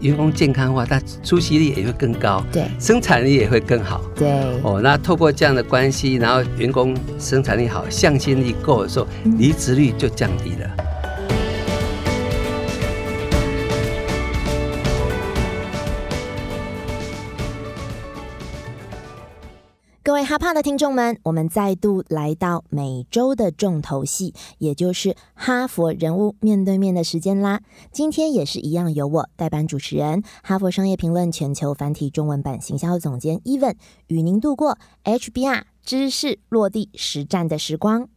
员工健康化，他出席率也会更高，对生产力也会更好。对，哦，那透过这样的关系，然后员工生产力好、向心力够的时候，离职率就降低了。哈帕的听众们，我们再度来到每周的重头戏，也就是哈佛人物面对面的时间啦。今天也是一样，由我代班主持人，哈佛商业评论全球繁体中文版行销总监 Even 与您度过 HBR 知识落地实战的时光。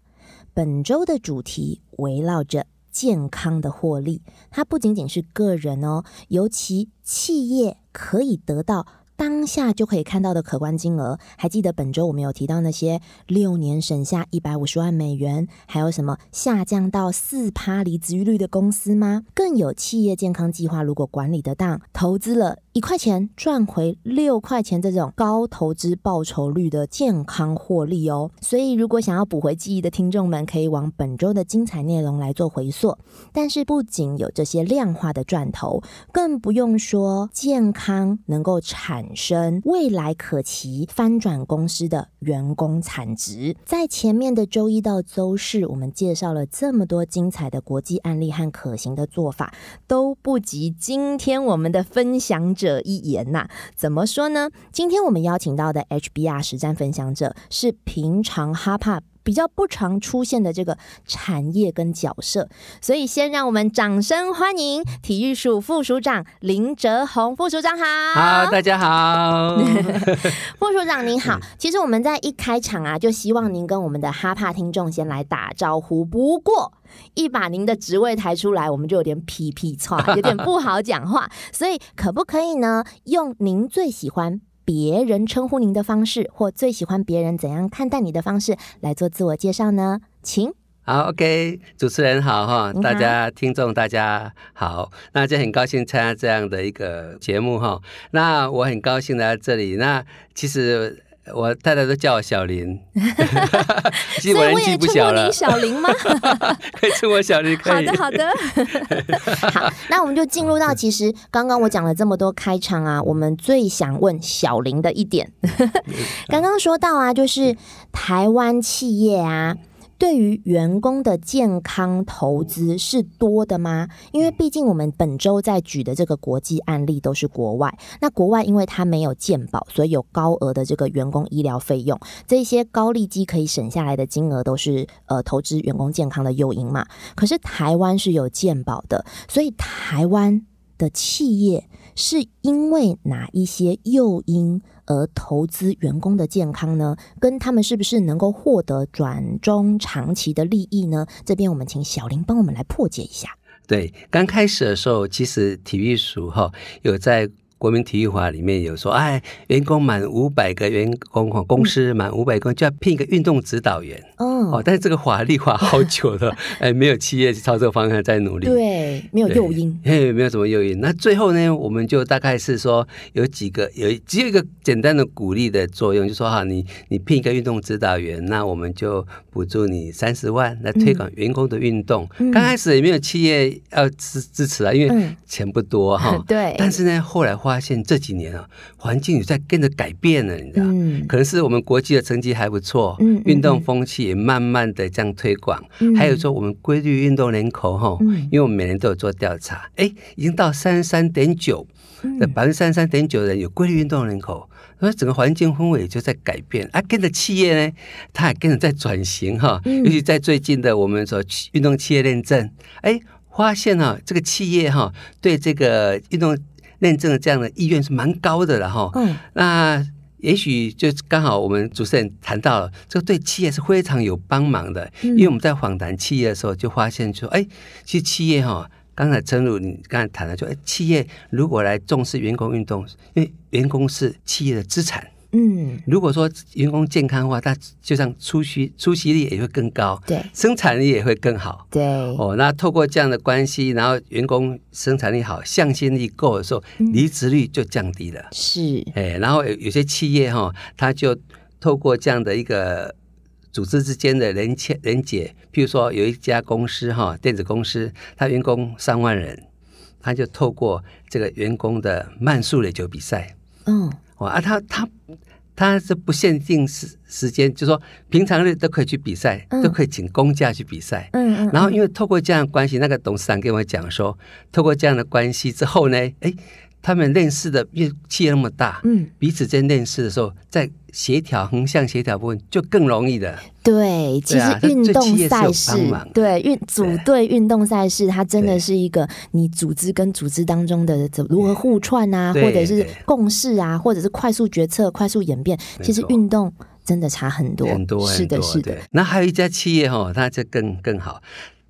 本周的主题围绕着健康的获利，它不仅仅是个人哦，尤其企业可以得到。当下就可以看到的可观金额，还记得本周我们有提到那些六年省下一百五十万美元，还有什么下降到四趴离职率的公司吗？更有企业健康计划，如果管理得当，投资了。一块钱赚回六块钱，这种高投资报酬率的健康获利哦。所以，如果想要补回记忆的听众们，可以往本周的精彩内容来做回溯。但是，不仅有这些量化的赚头，更不用说健康能够产生未来可期翻转公司的员工产值。在前面的周一到周四，我们介绍了这么多精彩的国际案例和可行的做法，都不及今天我们的分享者。一言呐，怎么说呢？今天我们邀请到的 HBR 实战分享者是平常哈帕比较不常出现的这个产业跟角色，所以先让我们掌声欢迎体育署副署长林哲宏副署长好，好，大家好 副署长您好。其实我们在一开场啊，就希望您跟我们的哈帕听众先来打招呼。不过一把您的职位抬出来，我们就有点皮皮错，有点不好讲话。所以可不可以呢？用您最喜欢别人称呼您的方式，或最喜欢别人怎样看待你的方式来做自我介绍呢？请。好，OK，主持人好哈，大家听众大家好，那就很高兴参加这样的一个节目哈。那我很高兴来到这里。那其实。我太太都叫我小林，所以我也称呼你小林吗？可以称我小林，可以。好的，好的。好，那我们就进入到其实刚刚我讲了这么多开场啊，我们最想问小林的一点，刚刚说到啊，就是台湾企业啊。对于员工的健康投资是多的吗？因为毕竟我们本周在举的这个国际案例都是国外，那国外因为它没有健保，所以有高额的这个员工医疗费用，这些高利基可以省下来的金额都是呃投资员工健康的诱因嘛。可是台湾是有健保的，所以台湾的企业是因为哪一些诱因？而投资员工的健康呢，跟他们是不是能够获得转中长期的利益呢？这边我们请小林帮我们来破解一下。对，刚开始的时候，其实体育署哈有在。国民体育法里面有说，哎，员工满五百个员工，公司满五百个就要聘一个运动指导员。哦，但是这个法律化好久了，哎，没有企业朝这个方向在努力。对，没有诱因，嘿，没有什么诱因。那最后呢，我们就大概是说有几个，有只有一个简单的鼓励的作用，就说哈，你你聘一个运动指导员，那我们就补助你三十万来推广员工的运动。刚开始也没有企业要支支持啊，因为钱不多哈。对。但是呢，后来发现这几年啊，环境也在跟着改变了，你知道？嗯，可能是我们国际的成绩还不错，嗯，运动风气也慢慢的这样推广。嗯，还有说我们规律运动人口哈，嗯，因为我们每年都有做调查，哎，已经到三十三点九，百分之三十三点九的人有规律运动人口，所以整个环境氛围也就在改变。啊，跟着企业呢，它也跟着在转型哈，尤其在最近的我们说运动企业认证，哎，发现哈，这个企业哈对这个运动。认证的这样的意愿是蛮高的了哈，嗯，那也许就刚好我们主持人谈到了，这个对企业是非常有帮忙的，因为我们在访谈企业的时候就发现说，哎，其实企业哈，刚才正如你刚才谈的，就哎，企业如果来重视员工运动，因为员工是企业的资产。嗯，如果说员工健康的话，他就像出席出席率也会更高，对，生产力也会更好，对。哦，那透过这样的关系，然后员工生产力好、向心力够的时候，离职率就降低了。是，哎，然后有有些企业哈，他就透过这样的一个组织之间的连接连接，譬如说有一家公司哈，电子公司，他员工三万人。他就透过这个员工的慢速垒球比赛，嗯，哇，啊，他他他是不限定时时间，就说平常日都可以去比赛，都可以请公假去比赛，嗯嗯，然后因为透过这样的关系，那个董事长跟我讲说，透过这样的关系之后呢，哎。他们认识的越企业那么大，嗯，彼此间认识的时候，在协调横向协调部分就更容易的。对，其实运动赛事，对运组队运动赛事，它真的是一个你组织跟组织当中的怎如何互串啊，或者是共事啊，或者是快速决策、快速演变。其实运动真的差很多，很多，是的，是的。那还有一家企业哈，它就更更好，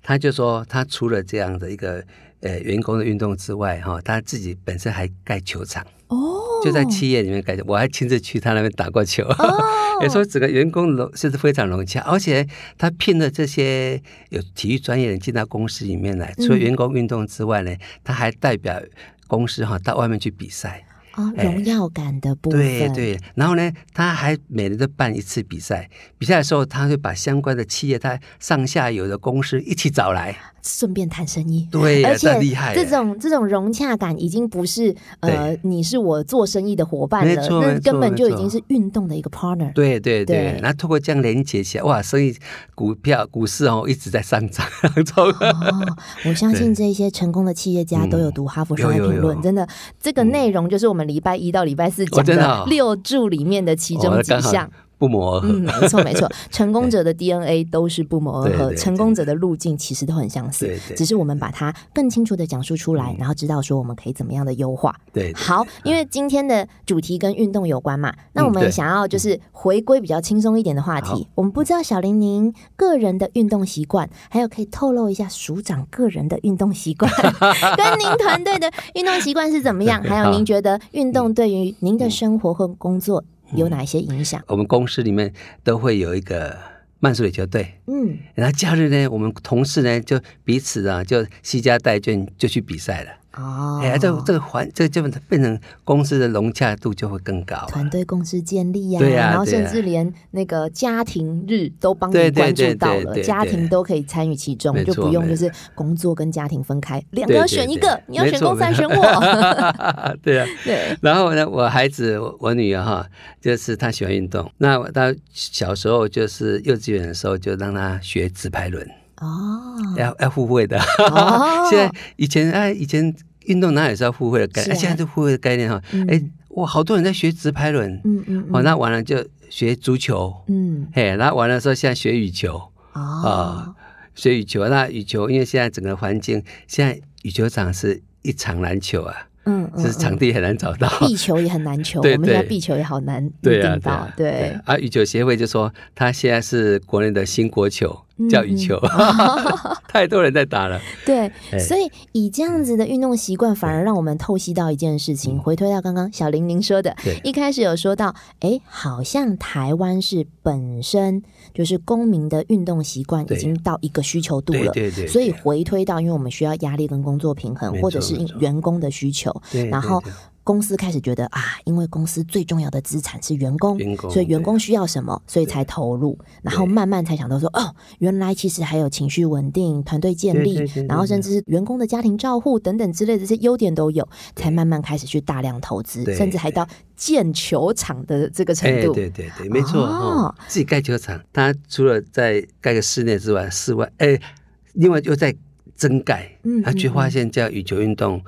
他就说他除了这样的一个。呃，员工的运动之外，哈，他自己本身还盖球场哦，就在企业里面盖我还亲自去他那边打过球，也说整个员工融是非常融洽，而且他聘了这些有体育专业人进到公司里面来，除了员工运动之外呢，他还代表公司哈到外面去比赛。哦，荣耀感的部分。对对，然后呢，他还每年都办一次比赛。比赛的时候，他会把相关的企业、他上下游的公司一起找来，顺便谈生意。对，而且厉害。这种这种融洽感已经不是呃，你是我做生意的伙伴了，那根本就已经是运动的一个 partner。对对对，然后通过这样连接起来，哇，生意股票股市哦一直在上涨。哦，我相信这些成功的企业家都有读哈佛商业评论，真的，这个内容就是我们。礼拜一到礼拜四讲的六柱里面的其中几项。不谋而合，嗯，没错没错，成功者的 DNA 都是不谋而合，成功者的路径其实都很相似，只是我们把它更清楚的讲述出来，然后知道说我们可以怎么样的优化。对，好，因为今天的主题跟运动有关嘛，那我们想要就是回归比较轻松一点的话题。我们不知道小林您个人的运动习惯，还有可以透露一下署长个人的运动习惯，跟您团队的运动习惯是怎么样？还有您觉得运动对于您的生活和工作？有哪一些影响？我们公司里面都会有一个慢速垒球队，嗯，然后假日呢，我们同事呢就彼此啊就惜家带眷就去比赛了。哦，哎，这这个环，这就变成公司的融洽度就会更高，团队共识建立呀，对呀，然后甚至连那个家庭日都帮你关注到了，家庭都可以参与其中，就不用就是工作跟家庭分开，两个选一个，你要选公还是选我？对啊，对。然后呢，我孩子，我女儿哈，就是她喜欢运动，那她小时候就是幼稚园的时候就让她学直排轮。哦，要要付费的。现在以前哎，以前运动哪也是要付费的概念，现在就互惠的概念哈。哎，哇，好多人在学直拍轮。嗯嗯。哦，那完了就学足球。嗯。嘿，然后完了之后，现在学羽球。哦。学羽球，那羽球因为现在整个环境，现在羽球场是一场篮球啊。嗯，就是场地很难找到，壁球也很难求。我们现在壁球也好难订到。对，啊，羽球协会就说，他现在是国内的新国球。叫羽球，太多人在打了。对，所以以这样子的运动习惯，反而让我们透析到一件事情。回推到刚刚小玲玲说的，一开始有说到，哎，好像台湾是本身就是公民的运动习惯已经到一个需求度了。对对。所以回推到，因为我们需要压力跟工作平衡，或者是员工的需求，然后。公司开始觉得啊，因为公司最重要的资产是员工，所以员工需要什么，所以才投入，然后慢慢才想到说，哦，原来其实还有情绪稳定、团队建立，然后甚至是员工的家庭照护等等之类的这些优点都有，才慢慢开始去大量投资，甚至还到建球场的这个程度。对对对，没错哦，自己盖球场，他除了在盖个室内之外，室外哎，另外又在增盖，他却发现叫羽球运动。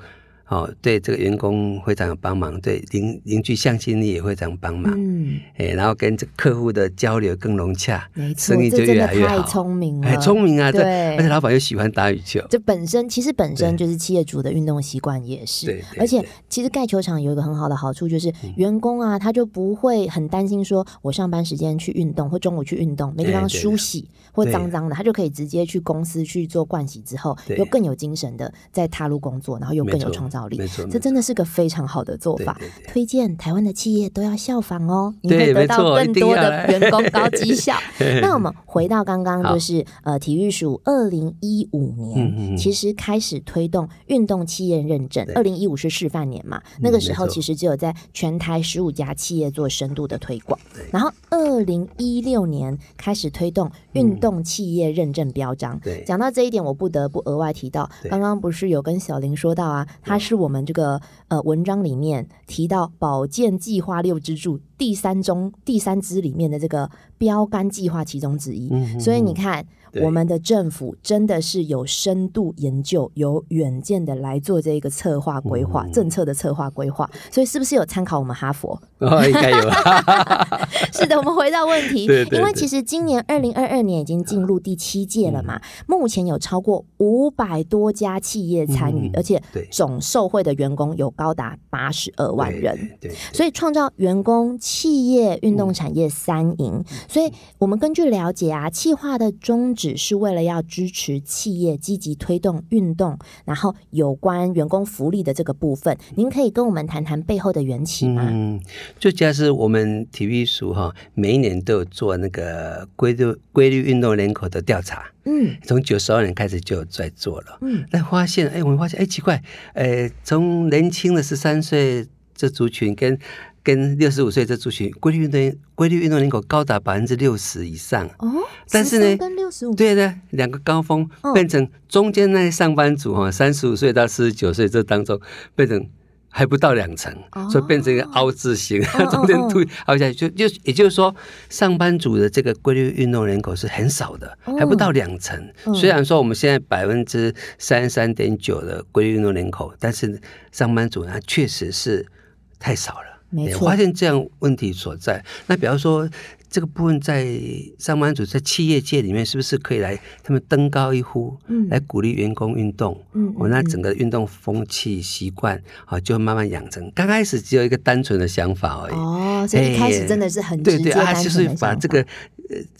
哦，对这个员工非常有帮忙，对邻邻居向心力也非常帮忙，嗯，哎，然后跟这客户的交流更融洽，没错，生意就越来越好。太聪明了，哎，聪明啊，对，而且老板又喜欢打羽球，这本身其实本身就是企业主的运动习惯也是，对，而且其实盖球场有一个很好的好处就是员工啊，他就不会很担心说我上班时间去运动或中午去运动没地方梳洗或脏脏的，他就可以直接去公司去做盥洗之后，又更有精神的再踏入工作，然后又更有创造。道理。没错，这真的是个非常好的做法，推荐台湾的企业都要效仿哦，你会得到更多的员工高绩效。那我们回到刚刚，就是呃，体育署二零一五年其实开始推动运动企业认证，二零一五是示范年嘛，那个时候其实只有在全台十五家企业做深度的推广，然后二零一六年开始推动运动企业认证标章。对，讲到这一点，我不得不额外提到，刚刚不是有跟小林说到啊，他是我们这个呃文章里面提到保健计划六支柱第三中第三支里面的这个标杆计划其中之一，所以你看。我们的政府真的是有深度研究、有远见的来做这个策划规划、政策的策划规划，所以是不是有参考我们哈佛？哦，应该有。是的，我们回到问题，因为其实今年二零二二年已经进入第七届了嘛，目前有超过五百多家企业参与，而且总受惠的员工有高达八十二万人。对，所以创造员工、企业、运动产业三赢。所以我们根据了解啊，企划的宗旨。只是为了要支持企业积极推动运动，然后有关员工福利的这个部分，您可以跟我们谈谈背后的缘起吗？嗯，最主要是我们体育署哈，每一年都有做那个规律规律运动人口的调查，嗯，从九十二年开始就有在做了，嗯，那发现哎，我们发现哎奇怪，哎，从年轻的十三岁这族群跟跟六十五岁这族群，规律运动规律运动人口高达百分之六十以上。哦。但是呢，跟六十五。对的两个高峰变成中间那些上班族哈，三十五岁到四十九岁这当中变成还不到两成，所以变成一个凹字形，中间凸凹下去，就就也就是说，上班族的这个规律运动人口是很少的，还不到两成。虽然说我们现在百分之三十三点九的规律运动人口，但是上班族呢确实是太少了。没错，发现这样问题所在。那比方说，这个部分在上班族在企业界里面，是不是可以来他们登高一呼，嗯，来鼓励员工运动？嗯，我那整个运动风气习惯啊，就慢慢养成。刚开始只有一个单纯的想法而已。哦，所以一开始真的是很对对啊，就是把这个。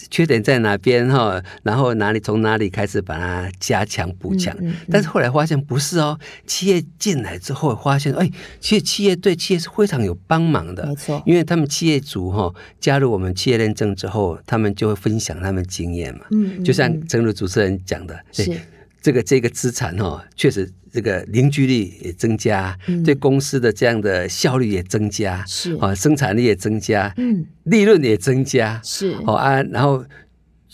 缺点在哪边哈？然后哪里从哪里开始把它加强补强？但是后来发现不是哦，企业进来之后发现，哎，其实企业对企业是非常有帮忙的，没错。因为他们企业主哈加入我们企业认证之后，他们就会分享他们经验嘛。嗯，就像正如主持人讲的，是这个这个资产哦，确实。这个凝聚力也增加，对公司的这样的效率也增加，是啊，生产力也增加，嗯，利润也增加，是哦啊，然后。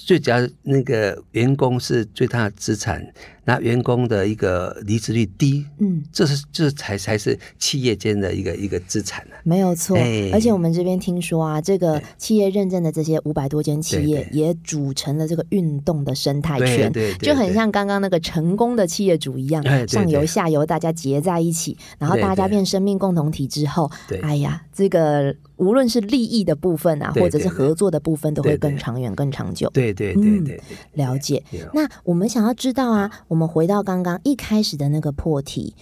最主要那个员工是最大的资产，那员工的一个离职率低，嗯，这是这才才是企业间的一个一个资产呢。没有错，而且我们这边听说啊，这个企业认证的这些五百多间企业也组成了这个运动的生态圈，就很像刚刚那个成功的企业主一样，上游下游大家结在一起，然后大家变生命共同体之后，哎呀，这个。无论是利益的部分啊，或者是合作的部分，都会更长远、更长久。对对对对，了解。那我们想要知道啊，我们回到刚刚一开始的那个破题，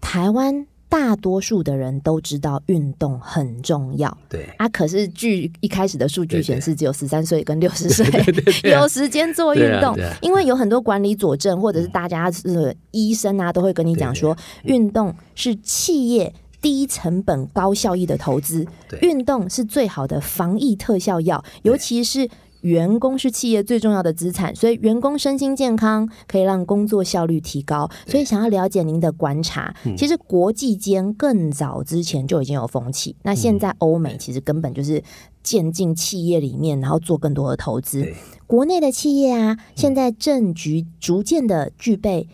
台湾大多数的人都知道运动很重要。对。啊，可是据一开始的数据显示，只有十三岁跟六十岁 有时间做运动，因为有很多管理佐证，或者是大家是医生啊，都会跟你讲说，运动是企业。低成本高效益的投资，运动是最好的防疫特效药。尤其是员工是企业最重要的资产，所以员工身心健康可以让工作效率提高。所以想要了解您的观察，其实国际间更早之前就已经有风气，那现在欧美其实根本就是渐进企业里面，然后做更多的投资。国内的企业啊，现在政局逐渐的具备。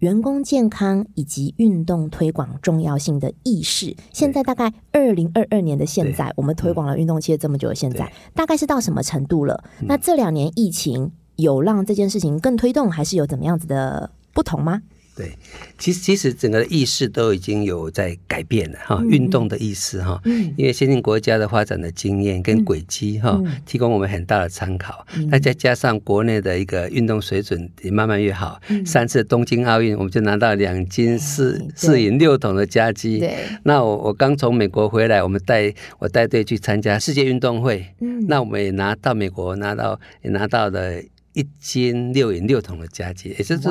员工健康以及运动推广重要性的意识，现在大概二零二二年的现在，我们推广了运动企业这么久，现在大概是到什么程度了？那这两年疫情有让这件事情更推动，还是有怎么样子的不同吗？对，其实其实整个意识都已经有在改变了哈，运动的意识哈，因为先进国家的发展的经验跟轨迹哈，提供我们很大的参考。那再加上国内的一个运动水准也慢慢越好，三次东京奥运我们就拿到两金四四银六铜的佳绩。那我我刚从美国回来，我们带我带队去参加世界运动会，那我们也拿到美国拿到也拿到了。一斤六银六桶的佳绩，也就是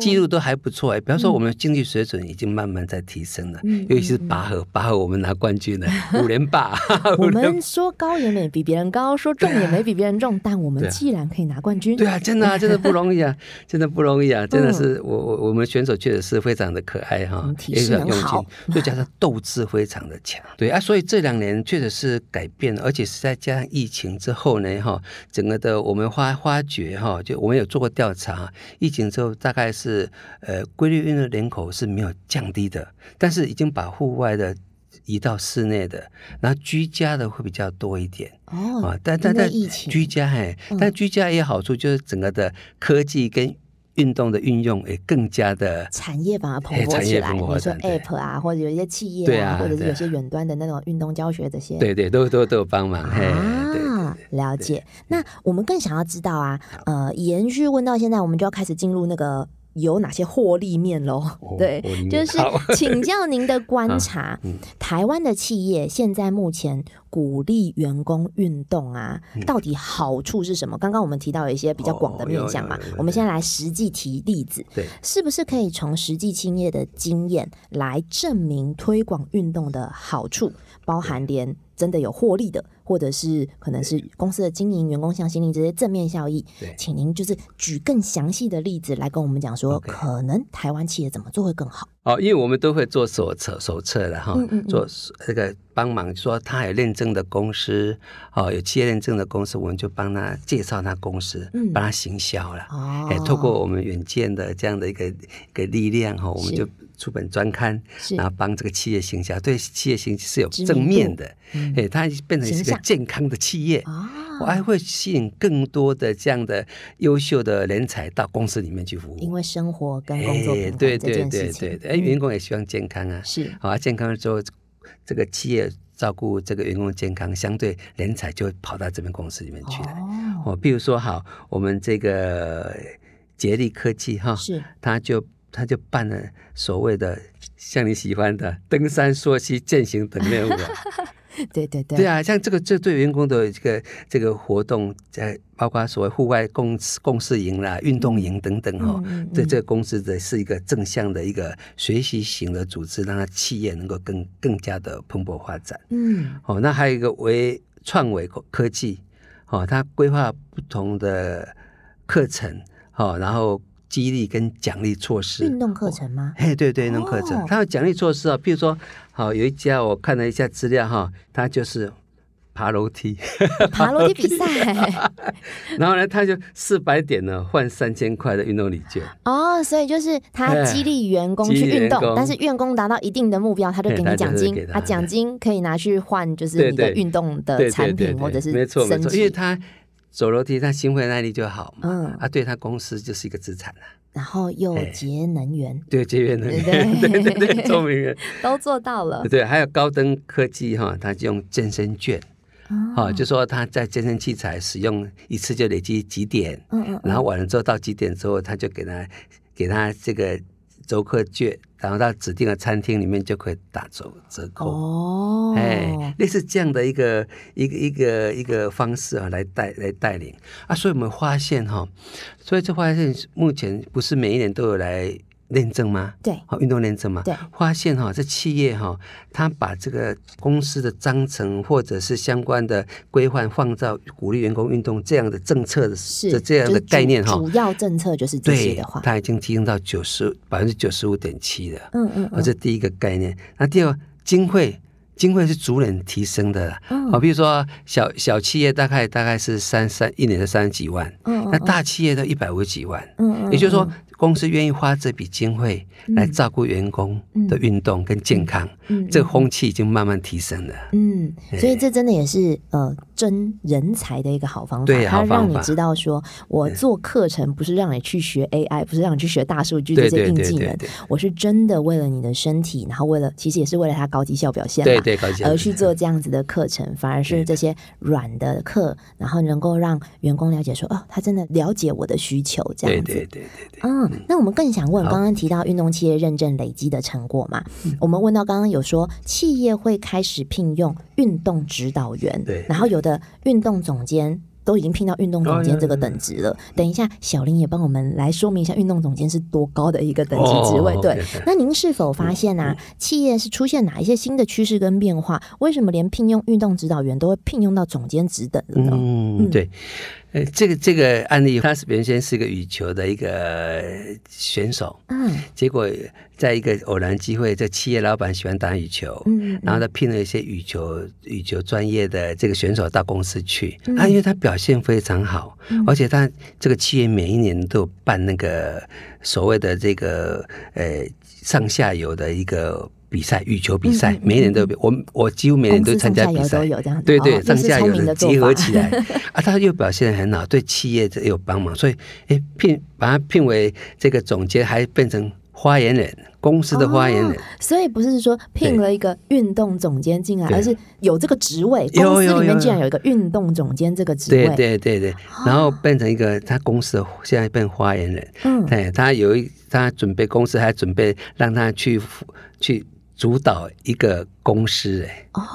记录都还不错哎。比方说，我们经济水准已经慢慢在提升了，尤其是拔河，拔河我们拿冠军了，五连霸。我们说高也没比别人高，说重也没比别人重，但我们既然可以拿冠军，对啊，真的啊，真的不容易啊，真的不容易啊，真的是我我我们选手确实是非常的可爱哈，也很用心，再加上斗志非常的强。对啊，所以这两年确实是改变了，而且是在加上疫情之后呢，哈，整个的我们发发觉。哈，就我们有做过调查，疫情之后大概是呃规律运动人口是没有降低的，但是已经把户外的移到室内的，然后居家的会比较多一点哦。啊，但但但居家嘿，但居家也有好处，就是整个的科技跟。运动的运用也更加的产业把它蓬勃起来，说 App 啊，或者有一些企业啊，或者是有些远端的那种运动教学这些，对对，都都都有帮忙啊。了解。那我们更想要知道啊，呃，延续问到现在，我们就要开始进入那个。有哪些获利面喽？对，就是请教您的观 察，台湾的企业现在目前鼓励员工运动啊，到底好处是什么？刚刚我们提到有一些比较广的面向嘛，我们现在来实际提例子，对，是不是可以从实际企业的经验来证明推广运动的好处，包含连真的有获利的？或者是可能是公司的经营、员工向心力这些正面效益，请您就是举更详细的例子来跟我们讲说，可能台湾企业怎么做会更好。哦，因为我们都会做手册手册的哈，做这个帮忙说他有认证的公司，哦，有企业认证的公司，我们就帮他介绍他公司，帮他行销了。哦，哎，透过我们远见的这样的一个一个力量哈，我们就。出本专刊，然后帮这个企业行销，对企业形象是有正面的，哎，它变成一个健康的企业，我还会吸引更多的这样的优秀的人才到公司里面去服务。因为生活跟工作平衡这件事情，哎，员工也希望健康啊，是好啊，健康之后，这个企业照顾这个员工的健康，相对人才就会跑到这边公司里面去了。哦，比如说好，我们这个杰力科技哈，是，他就。他就办了所谓的像你喜欢的登山、溯溪、践行等任务。对对对，对啊，像这个这对员工的这个这个活动，在包括所谓户外共共事营啦、运动营等等哈，这这个公司的是一个正向的一个学习型的组织，让它企业能够更更加的蓬勃发展。嗯，哦，那还有一个为创维科技，哦，它规划不同的课程，哦，然后。激励跟奖励措施，运动课程吗？嘿，对对，运动课程，它有奖励措施啊。譬如说，好有一家我看了一下资料哈，它就是爬楼梯，爬楼梯比赛。然后呢，他就四百点呢换三千块的运动礼券。哦，所以就是他激励员工去运动，但是员工达到一定的目标，他就给你奖金啊，奖金可以拿去换就是你的运动的产品或者是没错没错，因为他。走楼梯，他心肺耐力就好嘛。嗯，啊，对他公司就是一个资产了。然后又节能源，对节约能源，对 对对，聪明人都做到了。对，还有高登科技哈，他用健身券，哦，就说他在健身器材使用一次就累积几点，嗯嗯，然后完了之后到几点之后，他就给他给他这个。周客券，然后到指定的餐厅里面就可以打折折扣哦，哎，类似这样的一个一个一个一个方式啊，来带来带领啊，所以我们发现哈，所以这发现目前不是每一年都有来。认证吗？对，好运动认证嘛。对，发现哈，这企业哈，他把这个公司的章程或者是相关的规范放到鼓励员工运动这样的政策的是这样的概念哈，主要政策就是这些的话，它已经提升到九十百分之九十五点七了。嗯嗯，这第一个概念。那第二，经费经费是逐年提升的。嗯，好，比如说小小企业大概大概是三三一年的三十几万，嗯，那大企业都一百五十几万。嗯嗯，也就是说。公司愿意花这笔经费来照顾员工的运动跟健康，这个风气已经慢慢提升了。嗯，所以这真的也是呃争人才的一个好方法。对它让你知道说，我做课程不是让你去学 AI，不是让你去学大数据这些硬技能，我是真的为了你的身体，然后为了其实也是为了他高绩效表现，对对，而去做这样子的课程，反而是这些软的课，然后能够让员工了解说，哦，他真的了解我的需求，这样子，对对对对，嗯。那我们更想问，刚刚提到运动企业认证累积的成果嘛？我们问到刚刚有说，企业会开始聘用运动指导员，对，然后有的运动总监。都已经聘到运动总监这个等级了。等一下，小林也帮我们来说明一下，运动总监是多高的一个等级职位。对，那您是否发现啊，企业是出现哪一些新的趋势跟变化？为什么连聘用运动指导员都会聘用到总监职等了呢？嗯，对。呃，这个这个案例，他是原先是个羽球的一个选手，嗯，结果在一个偶然机会，这企业老板喜欢打羽球，嗯，然后他聘了一些羽球羽球专业的这个选手到公司去，啊，因为他表现非常好，而且他这个企业每一年都有办那个所谓的这个呃上下游的一个。比赛羽球比赛，每年都有。我我几乎每年都参加比赛，有这样对对，上下游的结合起来。啊，他又表现很好，对企业也有帮忙，所以哎聘把他聘为这个总监，还变成发言人，公司的发言人。所以不是说聘了一个运动总监进来，而是有这个职位，公司里面竟然有一个运动总监这个职位，对对对对，然后变成一个他公司的现在变发言人，嗯，对他有一他准备公司还准备让他去去。主导一个公司，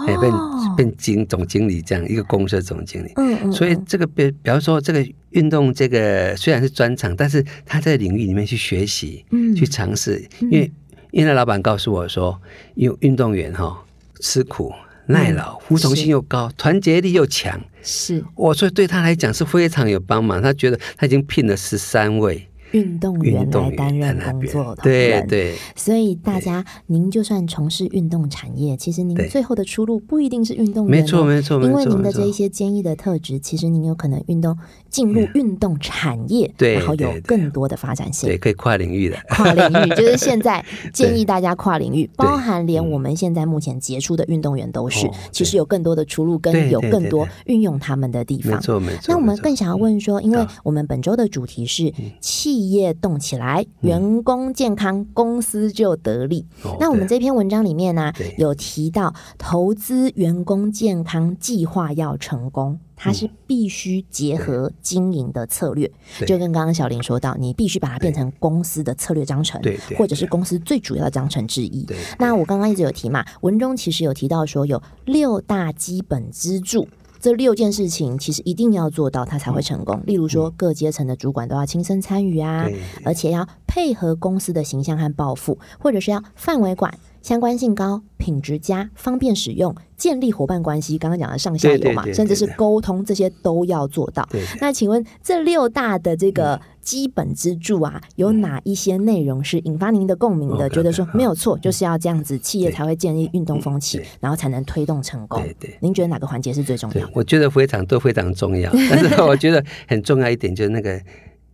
哎，变变经总经理这样一个公司的总经理，嗯嗯，所以这个比比方说这个运动这个虽然是专长，但是他在领域里面去学习，嗯，去尝试，因为因为老板告诉我说，因为运动员哈吃苦耐劳，服从性又高，团结力又强，是，我说对他来讲是非常有帮忙，他觉得他已经聘了十三位。运动员来担任工作的人，对。对，所以大家，您就算从事运动产业，其实您最后的出路不一定是运动员，没错没错，因为您的这一些坚毅的特质，其实您有可能运动进入运动产业，对，然后有更多的发展性，对，可以跨领域的，跨领域就是现在 建议大家跨领域，包含连我们现在目前杰出的运动员都是，其实有更多的出路，跟有更多运用他们的地方，没错没错。那我们更想要问说，因为我们本周的主题是企。业动起来，员工健康，公司就得利。那我们这篇文章里面呢，有提到投资员工健康计划要成功，它是必须结合经营的策略。就跟刚刚小林说到，你必须把它变成公司的策略章程，或者是公司最主要的章程之一。那我刚刚一直有提嘛，文中其实有提到说有六大基本支柱。这六件事情其实一定要做到，它才会成功。例如说，各阶层的主管都要亲身参与啊，而且要配合公司的形象和抱负，或者是要范围管、相关性高、品质佳、方便使用、建立伙伴关系。刚刚讲的上下游嘛，甚至是沟通，这些都要做到。那请问这六大的这个？基本支柱啊，有哪一些内容是引发您的共鸣的？觉得说没有错，就是要这样子，企业才会建立运动风气，然后才能推动成功。对对，您觉得哪个环节是最重要？我觉得非常都非常重要，但是我觉得很重要一点就是那个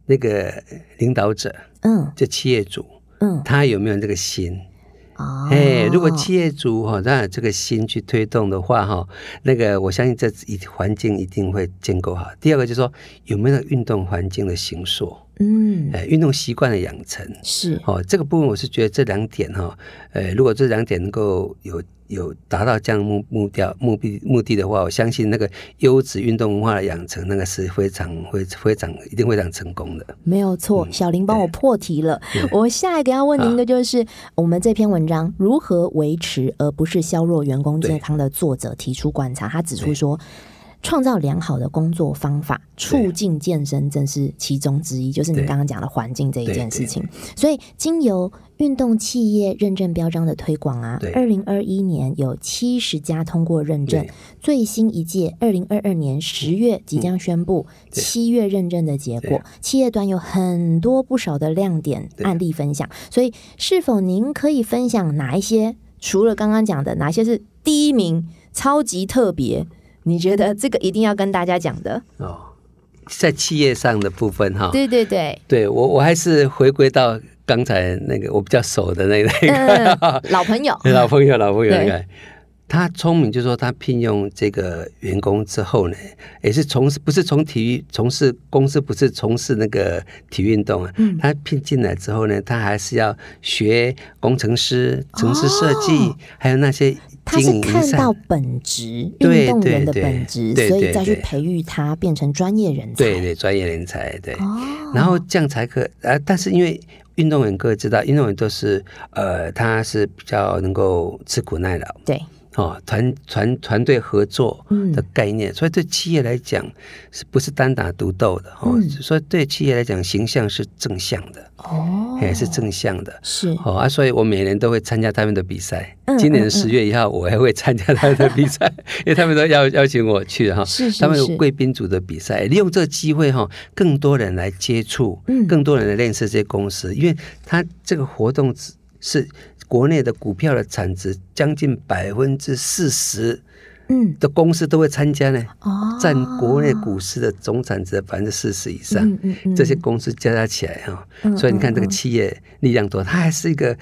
那个领导者，嗯，就企业主，嗯，他有没有这个心？哎，如果企业主哈，那这个心去推动的话哈，那个我相信这一环境一定会建构好。第二个就是说，有没有运动环境的形塑？嗯，哎，运动习惯的养成。是。哦，这个部分我是觉得这两点哈，呃，如果这两点能够有有达到这样目目标目的目的的话，我相信那个优质运动文化的养成，那个是非常会非常一定非常成功的。没有错，小林帮我破题了。我下一个要问您的就是，我们这篇文章如何维持而不是削弱员工健康的作者提出观察，他指出说。创造良好的工作方法，促进健身，正是其中之一。就是你刚刚讲的环境这一件事情。所以，经由运动企业认证标章的推广啊，二零二一年有七十家通过认证，最新一届二零二二年十月即将宣布七月认证的结果。企业端有很多不少的亮点案例分享，所以是否您可以分享哪一些？除了刚刚讲的，哪些是第一名、超级特别？你觉得这个一定要跟大家讲的？哦，在企业上的部分哈，对对对，对我我还是回归到刚才那个我比较熟的那那个 老朋友，老朋友，老朋友那个。他聪明，就是说他聘用这个员工之后呢，也是从事不是从体育从事公司不是从事那个体育运动啊，他聘进来之后呢，他还是要学工程师、城市设计，还有那些他是看到本职运动员的本质，所以再去培育他变成专业人才，对对，专业人才对，然后这样才可呃，但是因为运动员各位知道，运动员都是呃，他是比较能够吃苦耐劳，对。哦，团团团队合作的概念，所以对企业来讲，是不是单打独斗的？哦，所以对企业来讲，形象是正向的哦，也是正向的，是哦啊，所以我每年都会参加他们的比赛。今年的十月一号，我还会参加他们的比赛，因为他们都邀邀请我去哈。是是他们有贵宾组的比赛，利用这个机会哈，更多人来接触，嗯，更多人来认识这些公司，因为他这个活动是。国内的股票的产值将近百分之四十，嗯，的公司都会参加呢，哦，占国内股市的总产值的百分之四十以上，嗯嗯嗯，这些公司加加起来哈，所以你看这个企业力量多，它还是一个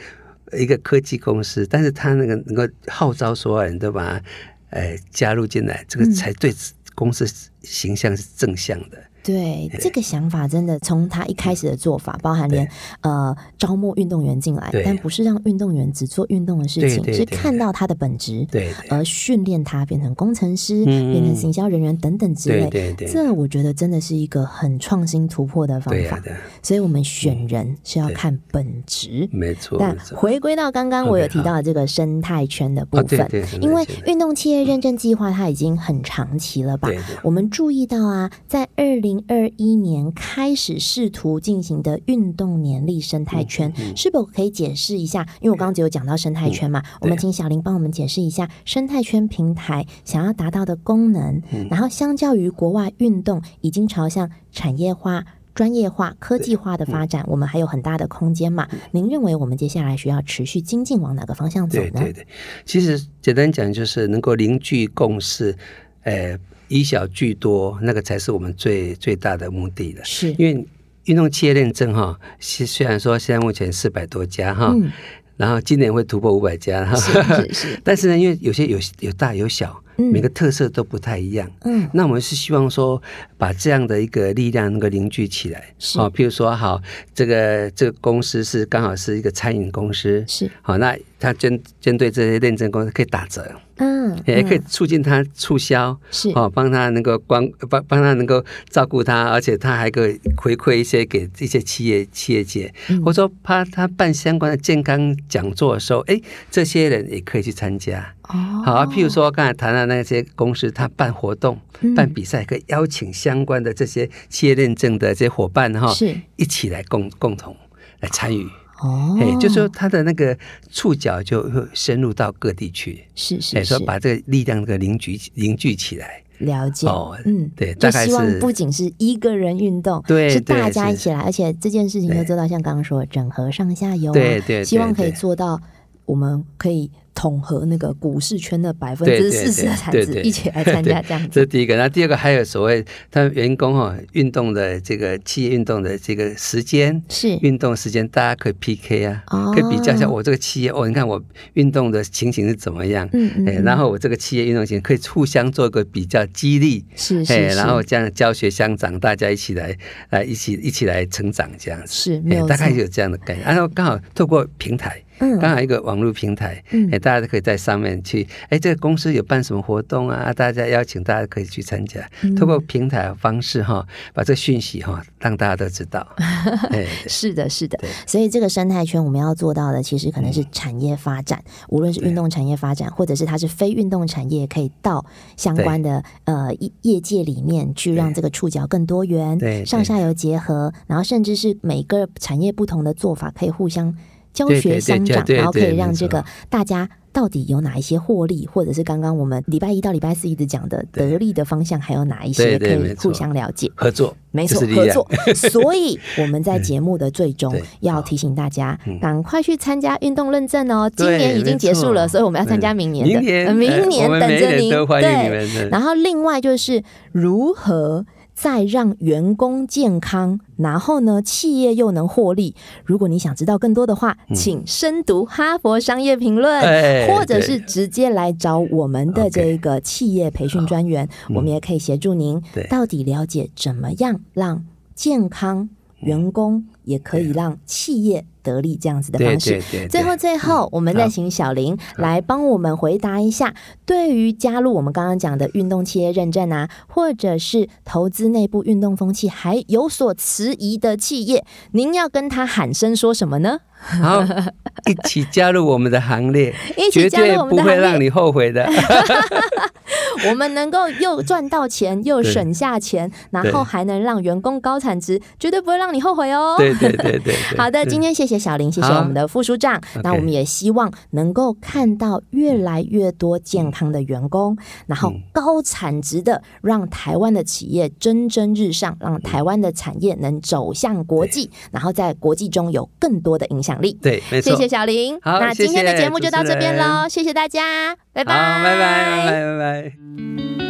一个科技公司，但是它那个能够号召所有人都把它，呃，加入进来，这个才对公司形象是正向的。对这个想法，真的从他一开始的做法，包含连呃招募运动员进来，但不是让运动员只做运动的事情，是看到他的本质，对，而训练他变成工程师，变成行销人员等等之类。对对，这我觉得真的是一个很创新突破的方法。所以，我们选人是要看本质，没错。但回归到刚刚我有提到的这个生态圈的部分，因为运动企业认证计划它已经很长期了吧？我们注意到啊，在二零。二一年开始试图进行的运动年历生态圈，是否可以解释一下？因为我刚刚只有讲到生态圈嘛，我们请小林帮我们解释一下生态圈平台想要达到的功能。然后，相较于国外运动已经朝向产业化、专业化、科技化的发展，我们还有很大的空间嘛？您认为我们接下来需要持续精进往哪个方向走呢？对对，其实简单讲就是能够凝聚共识，呃。以小聚多，那个才是我们最最大的目的的。是，因为运动企业认证哈，虽虽然说现在目前四百多家哈，然后今年会突破五百家哈，是是。但是呢，因为有些有有大有小，每个特色都不太一样。嗯，那我们是希望说，把这样的一个力量能够凝聚起来。是，譬如说，好，这个这个公司是刚好是一个餐饮公司，是好，那它针针对这些认证公司可以打折。嗯，也可以促进他促销，是。哦，帮他能够光帮帮他能够照顾他，而且他还可以回馈一些给这些企业企业界，或者说怕他办相关的健康讲座的时候，哎，这些人也可以去参加。哦，好，譬如说刚才谈到那些公司，他办活动、办比赛，可以邀请相关的这些企业认证的这些伙伴哈，是。一起来共共同来参与。哦，哎，就说他的那个触角就会深入到各地去，是是，说把这个力量这个凝聚凝聚起来，了解哦，嗯，对，就希望不仅是一个人运动，对，是大家一起来，而且这件事情要做到像刚刚说整合上下游，对对，希望可以做到，我们可以。统合那个股市圈的百分之四十的产值，一起来参加这样子。这是第一个，那第二个还有所谓他员工哈运动的这个企业运动的这个时间是运动时间，大家可以 PK 啊，可以比较一下我这个企业哦，你看我运动的情形是怎么样？嗯嗯。然后我这个企业运动型可以互相做个比较激励，是是。然后这样教学相长，大家一起来来一起一起来成长这样子，是没有大概有这样的概念。然后刚好透过平台。刚好一个网络平台，哎，大家都可以在上面去，哎，这个公司有办什么活动啊？大家邀请大家可以去参加，通过平台方式哈，把这讯息哈让大家都知道。是的，是的。所以这个生态圈我们要做到的，其实可能是产业发展，无论是运动产业发展，或者是它是非运动产业，可以到相关的呃业界里面去，让这个触角更多元，对。上下游结合，然后甚至是每个产业不同的做法可以互相。教学相长，然后可以让这个大家到底有哪一些获利，或者是刚刚我们礼拜一到礼拜四一直讲的得利的方向，还有哪一些可以互相了解？合作，没错，合作。所以我们在节目的最终要提醒大家，赶快去参加运动认证哦！今年已经结束了，所以我们要参加明年的，明年等着您。对，然后另外就是如何。再让员工健康，然后呢，企业又能获利。如果你想知道更多的话，请深读《哈佛商业评论》，或者是直接来找我们的这个企业培训专员，我们也可以协助您，到底了解怎么样让健康员工。也可以让企业得利这样子的方式。对对对。最后最后，我们再请小林来帮我们回答一下，对于加入我们刚刚讲的运动企业认证啊，或者是投资内部运动风气还有所迟疑的企业，您要跟他喊声说什么呢？好，一起加入我们的行列，绝对不会让你后悔的。我们能够又赚到钱，又省下钱，然后还能让员工高产值，绝对不会让你后悔哦。对对对对。好的，今天谢谢小林，谢谢我们的副署长。那我们也希望能够看到越来越多健康的员工，然后高产值的，让台湾的企业蒸蒸日上，让台湾的产业能走向国际，然后在国际中有更多的影响力。对，谢谢小林。好，那今天的节目就到这边喽，谢谢大家，拜拜，拜拜，拜拜，拜拜。